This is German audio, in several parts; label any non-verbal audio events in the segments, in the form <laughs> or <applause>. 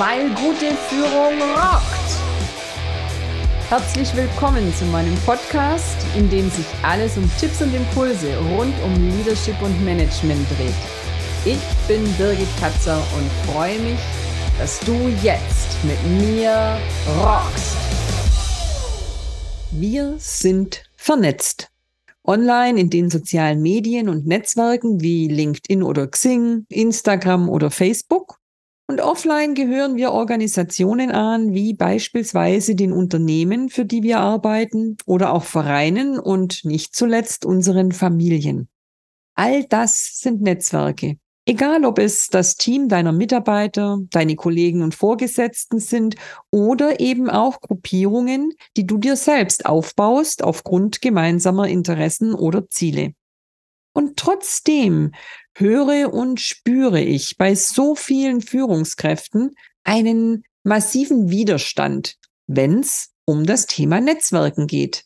weil gute Führung rockt. Herzlich willkommen zu meinem Podcast, in dem sich alles um Tipps und Impulse rund um Leadership und Management dreht. Ich bin Birgit Katzer und freue mich, dass du jetzt mit mir rockst. Wir sind vernetzt. Online in den sozialen Medien und Netzwerken wie LinkedIn oder Xing, Instagram oder Facebook. Und offline gehören wir Organisationen an, wie beispielsweise den Unternehmen, für die wir arbeiten, oder auch Vereinen und nicht zuletzt unseren Familien. All das sind Netzwerke. Egal, ob es das Team deiner Mitarbeiter, deine Kollegen und Vorgesetzten sind oder eben auch Gruppierungen, die du dir selbst aufbaust aufgrund gemeinsamer Interessen oder Ziele. Und trotzdem höre und spüre ich bei so vielen Führungskräften einen massiven Widerstand, wenn es um das Thema Netzwerken geht.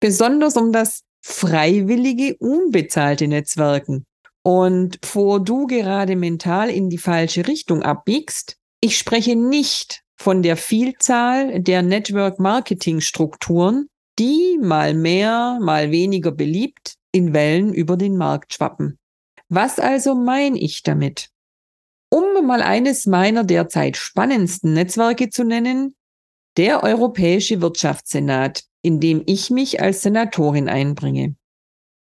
Besonders um das freiwillige, unbezahlte Netzwerken. Und bevor du gerade mental in die falsche Richtung abbiegst, ich spreche nicht von der Vielzahl der Network-Marketing-Strukturen, die mal mehr, mal weniger beliebt in Wellen über den Markt schwappen. Was also meine ich damit? Um mal eines meiner derzeit spannendsten Netzwerke zu nennen, der Europäische Wirtschaftssenat, in dem ich mich als Senatorin einbringe.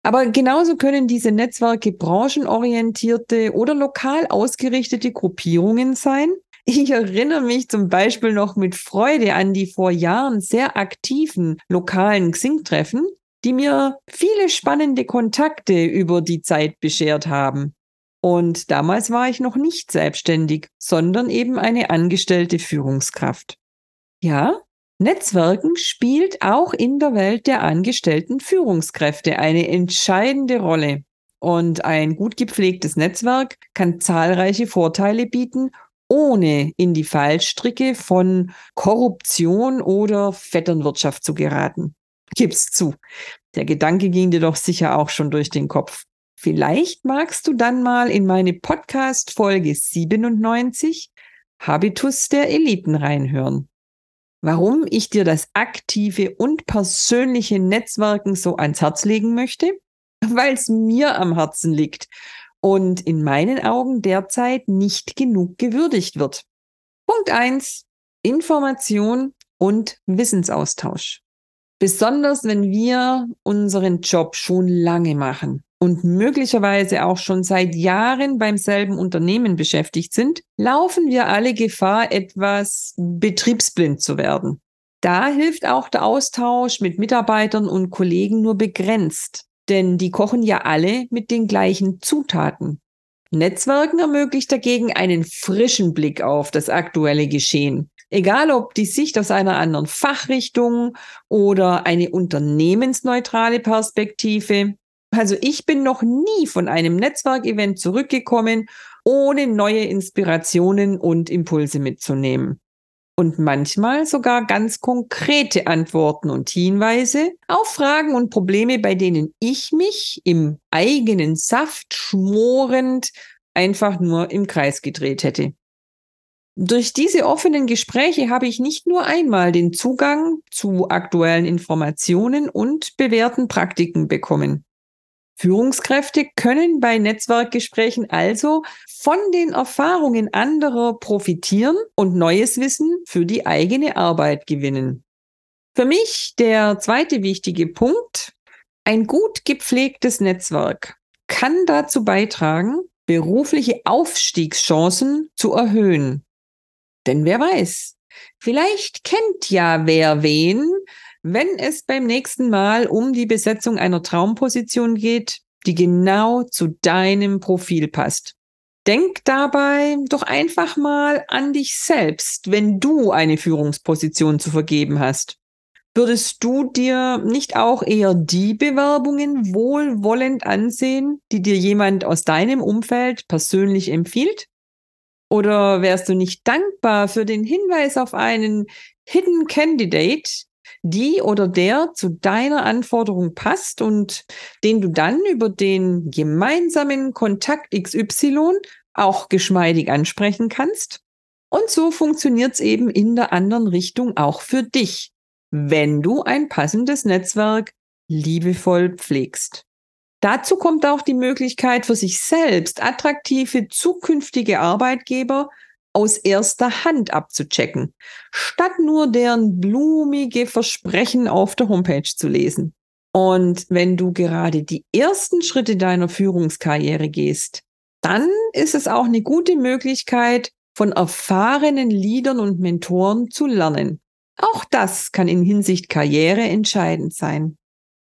Aber genauso können diese Netzwerke branchenorientierte oder lokal ausgerichtete Gruppierungen sein. Ich erinnere mich zum Beispiel noch mit Freude an die vor Jahren sehr aktiven lokalen Xing-Treffen, die mir viele spannende Kontakte über die Zeit beschert haben. Und damals war ich noch nicht selbstständig, sondern eben eine angestellte Führungskraft. Ja, Netzwerken spielt auch in der Welt der angestellten Führungskräfte eine entscheidende Rolle. Und ein gut gepflegtes Netzwerk kann zahlreiche Vorteile bieten, ohne in die Fallstricke von Korruption oder Vetternwirtschaft zu geraten. Gib's zu. Der Gedanke ging dir doch sicher auch schon durch den Kopf. Vielleicht magst du dann mal in meine Podcast Folge 97 Habitus der Eliten reinhören warum ich dir das aktive und persönliche Netzwerken so ans Herz legen möchte, weil es mir am Herzen liegt und in meinen Augen derzeit nicht genug gewürdigt wird. Punkt eins: Information und Wissensaustausch. Besonders wenn wir unseren Job schon lange machen und möglicherweise auch schon seit Jahren beim selben Unternehmen beschäftigt sind, laufen wir alle Gefahr, etwas betriebsblind zu werden. Da hilft auch der Austausch mit Mitarbeitern und Kollegen nur begrenzt, denn die kochen ja alle mit den gleichen Zutaten. Netzwerken ermöglicht dagegen einen frischen Blick auf das aktuelle Geschehen. Egal ob die Sicht aus einer anderen Fachrichtung oder eine unternehmensneutrale Perspektive, also ich bin noch nie von einem Netzwerkevent zurückgekommen, ohne neue Inspirationen und Impulse mitzunehmen. Und manchmal sogar ganz konkrete Antworten und Hinweise auf Fragen und Probleme, bei denen ich mich im eigenen Saft schmorend einfach nur im Kreis gedreht hätte. Durch diese offenen Gespräche habe ich nicht nur einmal den Zugang zu aktuellen Informationen und bewährten Praktiken bekommen. Führungskräfte können bei Netzwerkgesprächen also von den Erfahrungen anderer profitieren und neues Wissen für die eigene Arbeit gewinnen. Für mich der zweite wichtige Punkt, ein gut gepflegtes Netzwerk kann dazu beitragen, berufliche Aufstiegschancen zu erhöhen. Denn wer weiß, vielleicht kennt ja wer wen, wenn es beim nächsten Mal um die Besetzung einer Traumposition geht, die genau zu deinem Profil passt. Denk dabei doch einfach mal an dich selbst, wenn du eine Führungsposition zu vergeben hast. Würdest du dir nicht auch eher die Bewerbungen wohlwollend ansehen, die dir jemand aus deinem Umfeld persönlich empfiehlt? Oder wärst du nicht dankbar für den Hinweis auf einen Hidden Candidate, die oder der zu deiner Anforderung passt und den du dann über den gemeinsamen Kontakt XY auch geschmeidig ansprechen kannst? Und so funktioniert es eben in der anderen Richtung auch für dich, wenn du ein passendes Netzwerk liebevoll pflegst. Dazu kommt auch die Möglichkeit für sich selbst attraktive zukünftige Arbeitgeber aus erster Hand abzuchecken, statt nur deren blumige Versprechen auf der Homepage zu lesen. Und wenn du gerade die ersten Schritte deiner Führungskarriere gehst, dann ist es auch eine gute Möglichkeit, von erfahrenen Leadern und Mentoren zu lernen. Auch das kann in Hinsicht Karriere entscheidend sein.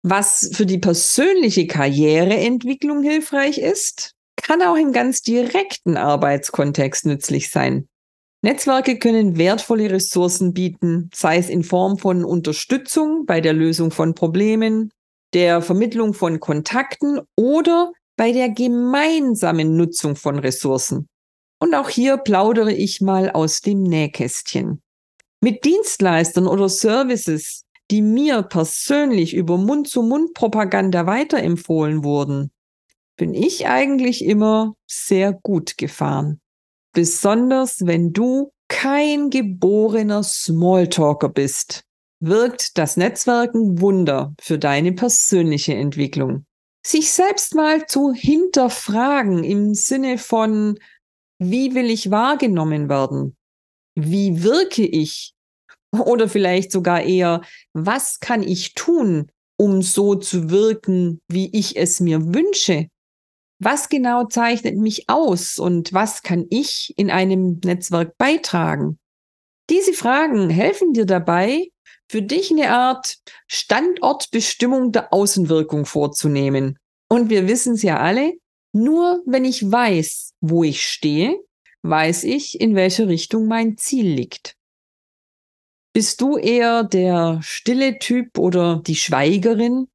Was für die persönliche Karriereentwicklung hilfreich ist, kann auch im ganz direkten Arbeitskontext nützlich sein. Netzwerke können wertvolle Ressourcen bieten, sei es in Form von Unterstützung bei der Lösung von Problemen, der Vermittlung von Kontakten oder bei der gemeinsamen Nutzung von Ressourcen. Und auch hier plaudere ich mal aus dem Nähkästchen. Mit Dienstleistern oder Services, die mir persönlich über Mund-zu-Mund-Propaganda weiterempfohlen wurden, bin ich eigentlich immer sehr gut gefahren. Besonders wenn du kein geborener Smalltalker bist, wirkt das Netzwerken Wunder für deine persönliche Entwicklung. Sich selbst mal zu hinterfragen im Sinne von, wie will ich wahrgenommen werden? Wie wirke ich? Oder vielleicht sogar eher, was kann ich tun, um so zu wirken, wie ich es mir wünsche? Was genau zeichnet mich aus und was kann ich in einem Netzwerk beitragen? Diese Fragen helfen dir dabei, für dich eine Art Standortbestimmung der Außenwirkung vorzunehmen. Und wir wissen es ja alle, nur wenn ich weiß, wo ich stehe, weiß ich, in welche Richtung mein Ziel liegt. Bist du eher der stille Typ oder die Schweigerin,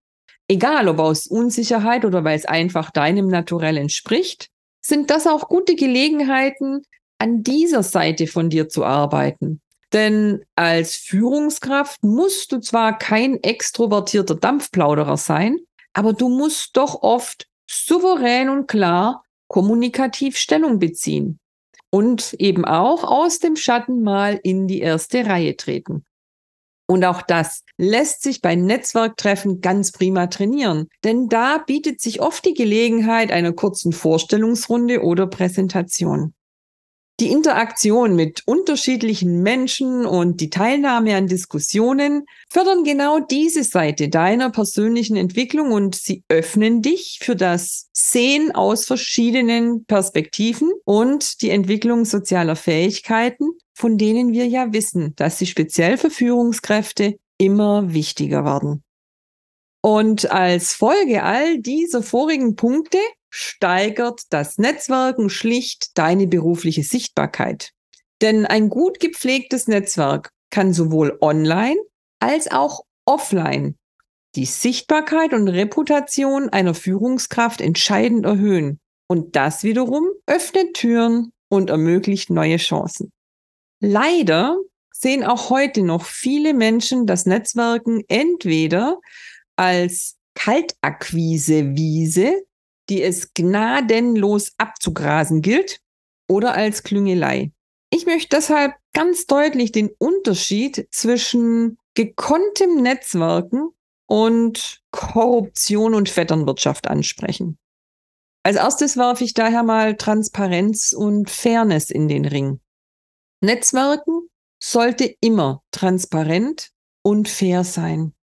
Egal ob aus Unsicherheit oder weil es einfach deinem Naturell entspricht, sind das auch gute Gelegenheiten, an dieser Seite von dir zu arbeiten. Denn als Führungskraft musst du zwar kein extrovertierter Dampfplauderer sein, aber du musst doch oft souverän und klar kommunikativ Stellung beziehen und eben auch aus dem Schatten mal in die erste Reihe treten. Und auch das lässt sich bei Netzwerktreffen ganz prima trainieren, denn da bietet sich oft die Gelegenheit einer kurzen Vorstellungsrunde oder Präsentation. Die Interaktion mit unterschiedlichen Menschen und die Teilnahme an Diskussionen fördern genau diese Seite deiner persönlichen Entwicklung und sie öffnen dich für das Sehen aus verschiedenen Perspektiven und die Entwicklung sozialer Fähigkeiten, von denen wir ja wissen, dass sie speziell für Führungskräfte immer wichtiger werden. Und als Folge all dieser vorigen Punkte steigert das Netzwerken schlicht deine berufliche Sichtbarkeit. Denn ein gut gepflegtes Netzwerk kann sowohl online als auch offline die Sichtbarkeit und Reputation einer Führungskraft entscheidend erhöhen. Und das wiederum öffnet Türen und ermöglicht neue Chancen. Leider sehen auch heute noch viele Menschen das Netzwerken entweder als Kaltakquise-Wiese, die es gnadenlos abzugrasen gilt, oder als Klüngelei. Ich möchte deshalb ganz deutlich den Unterschied zwischen gekonntem Netzwerken und Korruption und Vetternwirtschaft ansprechen. Als erstes werfe ich daher mal Transparenz und Fairness in den Ring. Netzwerken sollte immer transparent und fair sein.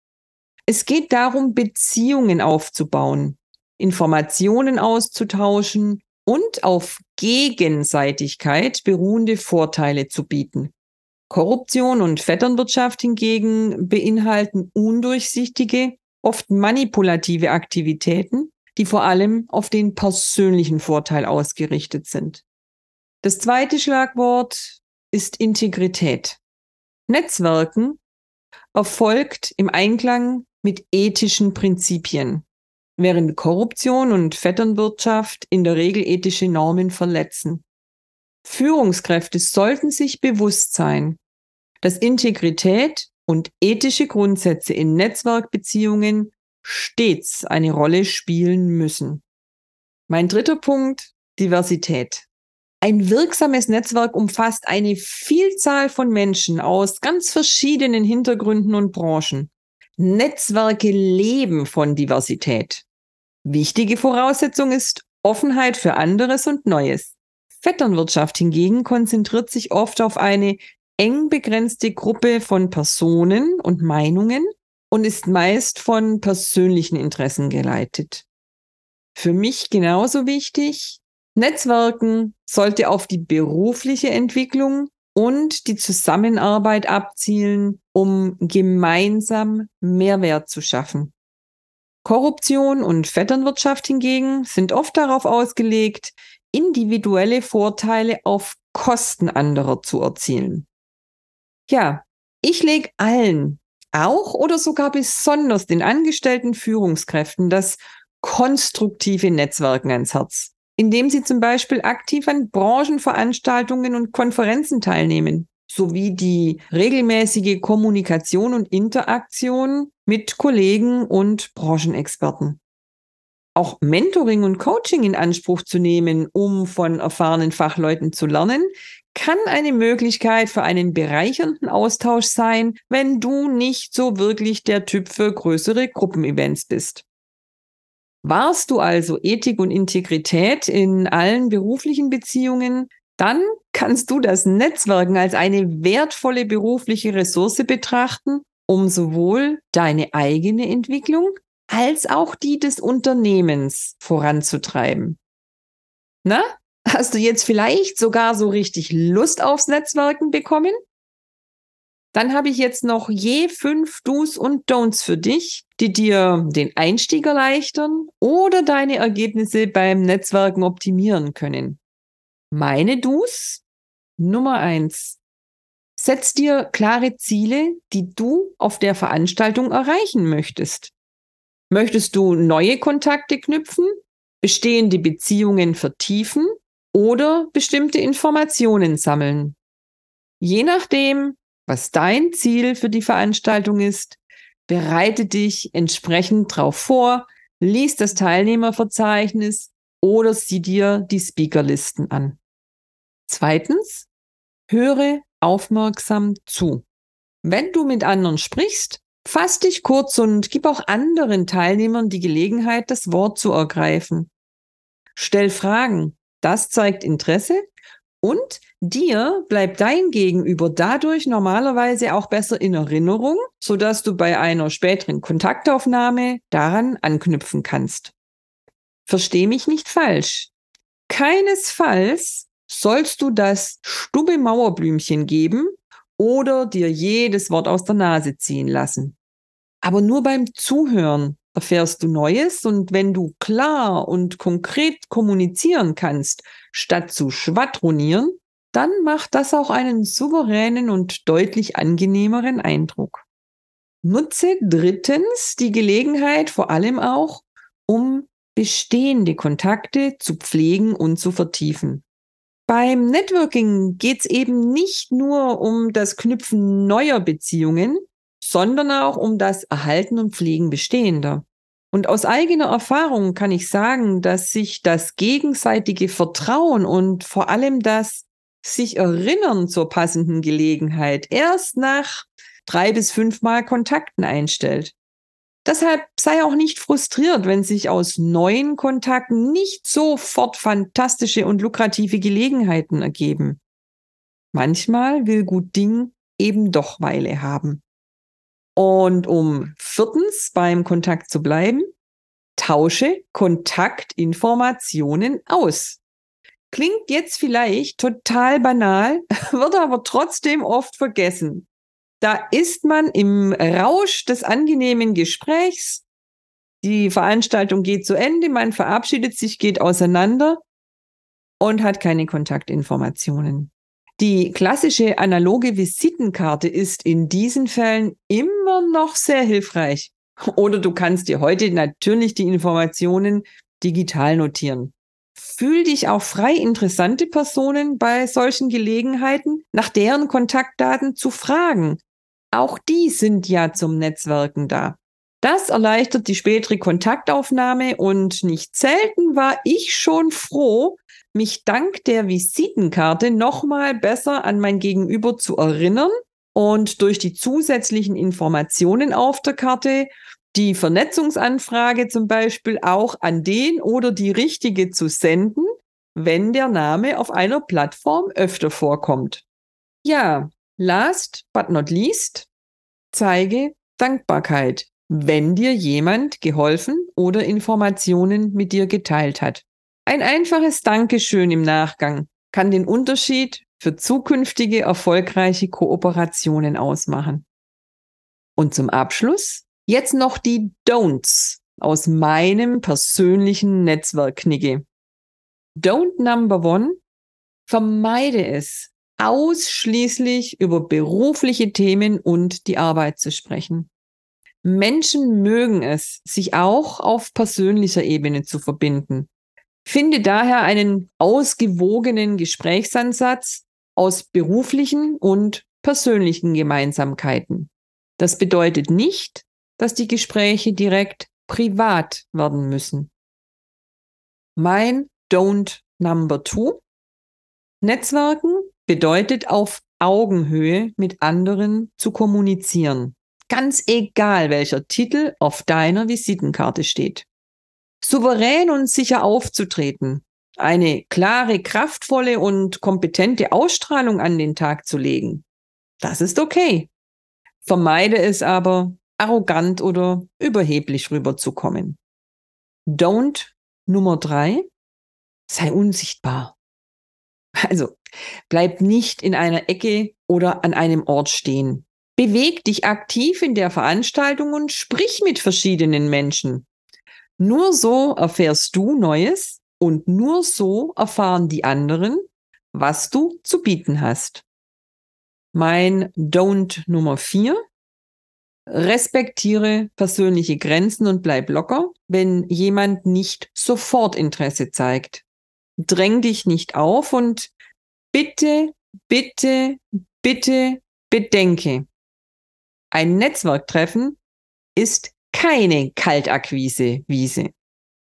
Es geht darum, Beziehungen aufzubauen, Informationen auszutauschen und auf Gegenseitigkeit beruhende Vorteile zu bieten. Korruption und Vetternwirtschaft hingegen beinhalten undurchsichtige, oft manipulative Aktivitäten, die vor allem auf den persönlichen Vorteil ausgerichtet sind. Das zweite Schlagwort ist Integrität. Netzwerken erfolgt im Einklang mit ethischen Prinzipien, während Korruption und Vetternwirtschaft in der Regel ethische Normen verletzen. Führungskräfte sollten sich bewusst sein, dass Integrität und ethische Grundsätze in Netzwerkbeziehungen stets eine Rolle spielen müssen. Mein dritter Punkt, Diversität. Ein wirksames Netzwerk umfasst eine Vielzahl von Menschen aus ganz verschiedenen Hintergründen und Branchen. Netzwerke leben von Diversität. Wichtige Voraussetzung ist Offenheit für anderes und Neues. Vetternwirtschaft hingegen konzentriert sich oft auf eine eng begrenzte Gruppe von Personen und Meinungen und ist meist von persönlichen Interessen geleitet. Für mich genauso wichtig, Netzwerken sollte auf die berufliche Entwicklung und die Zusammenarbeit abzielen, um gemeinsam Mehrwert zu schaffen. Korruption und Vetternwirtschaft hingegen sind oft darauf ausgelegt, individuelle Vorteile auf Kosten anderer zu erzielen. Ja, ich lege allen, auch oder sogar besonders den angestellten Führungskräften, das konstruktive Netzwerken ans Herz, indem sie zum Beispiel aktiv an Branchenveranstaltungen und Konferenzen teilnehmen, sowie die regelmäßige Kommunikation und Interaktion mit Kollegen und Branchenexperten. Auch Mentoring und Coaching in Anspruch zu nehmen, um von erfahrenen Fachleuten zu lernen, kann eine Möglichkeit für einen bereichernden Austausch sein, wenn du nicht so wirklich der Typ für größere Gruppenevents bist. Warst du also Ethik und Integrität in allen beruflichen Beziehungen, dann kannst du das Netzwerken als eine wertvolle berufliche Ressource betrachten, um sowohl deine eigene Entwicklung als auch die des Unternehmens voranzutreiben. Na, Hast du jetzt vielleicht sogar so richtig Lust aufs Netzwerken bekommen? Dann habe ich jetzt noch je fünf Do's und Don'ts für dich, die dir den Einstieg erleichtern oder deine Ergebnisse beim Netzwerken optimieren können. Meine Do's? Nummer eins. Setz dir klare Ziele, die du auf der Veranstaltung erreichen möchtest. Möchtest du neue Kontakte knüpfen, bestehende Beziehungen vertiefen oder bestimmte Informationen sammeln. Je nachdem, was dein Ziel für die Veranstaltung ist, bereite dich entsprechend darauf vor, lies das Teilnehmerverzeichnis oder sieh dir die Speakerlisten an. Zweitens, höre aufmerksam zu. Wenn du mit anderen sprichst, fass dich kurz und gib auch anderen Teilnehmern die Gelegenheit, das Wort zu ergreifen. Stell Fragen, das zeigt Interesse und dir bleibt dein Gegenüber dadurch normalerweise auch besser in Erinnerung, sodass du bei einer späteren Kontaktaufnahme daran anknüpfen kannst. Versteh mich nicht falsch. Keinesfalls sollst du das stubbe Mauerblümchen geben oder dir jedes Wort aus der Nase ziehen lassen. Aber nur beim Zuhören erfährst du Neues und wenn du klar und konkret kommunizieren kannst, statt zu schwadronieren, dann macht das auch einen souveränen und deutlich angenehmeren Eindruck. Nutze drittens die Gelegenheit vor allem auch, um bestehende Kontakte zu pflegen und zu vertiefen. Beim Networking geht es eben nicht nur um das Knüpfen neuer Beziehungen, sondern auch um das Erhalten und Pflegen bestehender. Und aus eigener Erfahrung kann ich sagen, dass sich das gegenseitige Vertrauen und vor allem das sich erinnern zur passenden Gelegenheit erst nach drei bis fünfmal Kontakten einstellt. Deshalb sei auch nicht frustriert, wenn sich aus neuen Kontakten nicht sofort fantastische und lukrative Gelegenheiten ergeben. Manchmal will gut Ding eben doch Weile haben. Und um viertens beim Kontakt zu bleiben, tausche Kontaktinformationen aus. Klingt jetzt vielleicht total banal, <laughs> wird aber trotzdem oft vergessen. Da ist man im Rausch des angenehmen Gesprächs. Die Veranstaltung geht zu Ende, man verabschiedet sich, geht auseinander und hat keine Kontaktinformationen. Die klassische analoge Visitenkarte ist in diesen Fällen immer noch sehr hilfreich. Oder du kannst dir heute natürlich die Informationen digital notieren. Fühl dich auch frei, interessante Personen bei solchen Gelegenheiten nach deren Kontaktdaten zu fragen. Auch die sind ja zum Netzwerken da. Das erleichtert die spätere Kontaktaufnahme und nicht selten war ich schon froh, mich dank der Visitenkarte nochmal besser an mein Gegenüber zu erinnern und durch die zusätzlichen Informationen auf der Karte die Vernetzungsanfrage zum Beispiel auch an den oder die richtige zu senden, wenn der Name auf einer Plattform öfter vorkommt. Ja, last but not least, zeige Dankbarkeit, wenn dir jemand geholfen oder Informationen mit dir geteilt hat. Ein einfaches Dankeschön im Nachgang kann den Unterschied für zukünftige erfolgreiche Kooperationen ausmachen. Und zum Abschluss jetzt noch die Don'ts aus meinem persönlichen Netzwerkknicke. Don't number one. Vermeide es, ausschließlich über berufliche Themen und die Arbeit zu sprechen. Menschen mögen es, sich auch auf persönlicher Ebene zu verbinden. Finde daher einen ausgewogenen Gesprächsansatz aus beruflichen und persönlichen Gemeinsamkeiten. Das bedeutet nicht, dass die Gespräche direkt privat werden müssen. Mein Don't Number Two. Netzwerken bedeutet auf Augenhöhe mit anderen zu kommunizieren. Ganz egal, welcher Titel auf deiner Visitenkarte steht. Souverän und sicher aufzutreten, eine klare, kraftvolle und kompetente Ausstrahlung an den Tag zu legen. Das ist okay. Vermeide es aber, arrogant oder überheblich rüberzukommen. Don't Nummer drei, sei unsichtbar. Also, bleib nicht in einer Ecke oder an einem Ort stehen. Beweg dich aktiv in der Veranstaltung und sprich mit verschiedenen Menschen. Nur so erfährst du Neues und nur so erfahren die anderen, was du zu bieten hast. Mein Don't Nummer vier. Respektiere persönliche Grenzen und bleib locker, wenn jemand nicht sofort Interesse zeigt. Dräng dich nicht auf und bitte, bitte, bitte bedenke, ein Netzwerktreffen ist keine Kaltakquise-Wiese.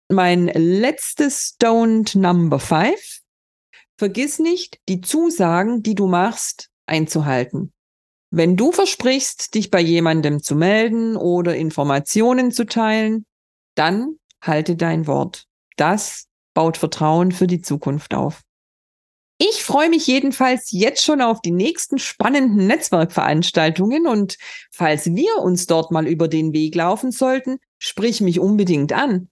Mein letztes Don't Number Five. Vergiss nicht, die Zusagen, die du machst, einzuhalten. Wenn du versprichst, dich bei jemandem zu melden oder Informationen zu teilen, dann halte dein Wort. Das baut Vertrauen für die Zukunft auf. Ich freue mich jedenfalls jetzt schon auf die nächsten spannenden Netzwerkveranstaltungen und falls wir uns dort mal über den Weg laufen sollten, sprich mich unbedingt an.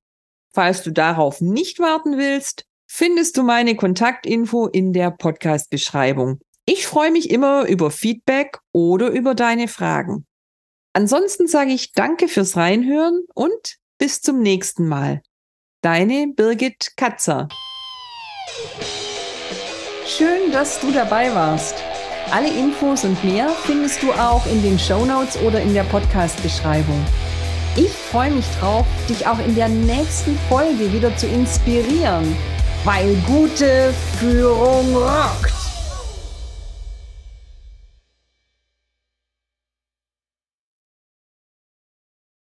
Falls du darauf nicht warten willst, findest du meine Kontaktinfo in der Podcast-Beschreibung. Ich freue mich immer über Feedback oder über deine Fragen. Ansonsten sage ich danke fürs Reinhören und bis zum nächsten Mal. Deine Birgit Katzer. Schön, dass du dabei warst. Alle Infos und mehr findest du auch in den Show Notes oder in der Podcast-Beschreibung. Ich freue mich drauf, dich auch in der nächsten Folge wieder zu inspirieren, weil gute Führung rockt.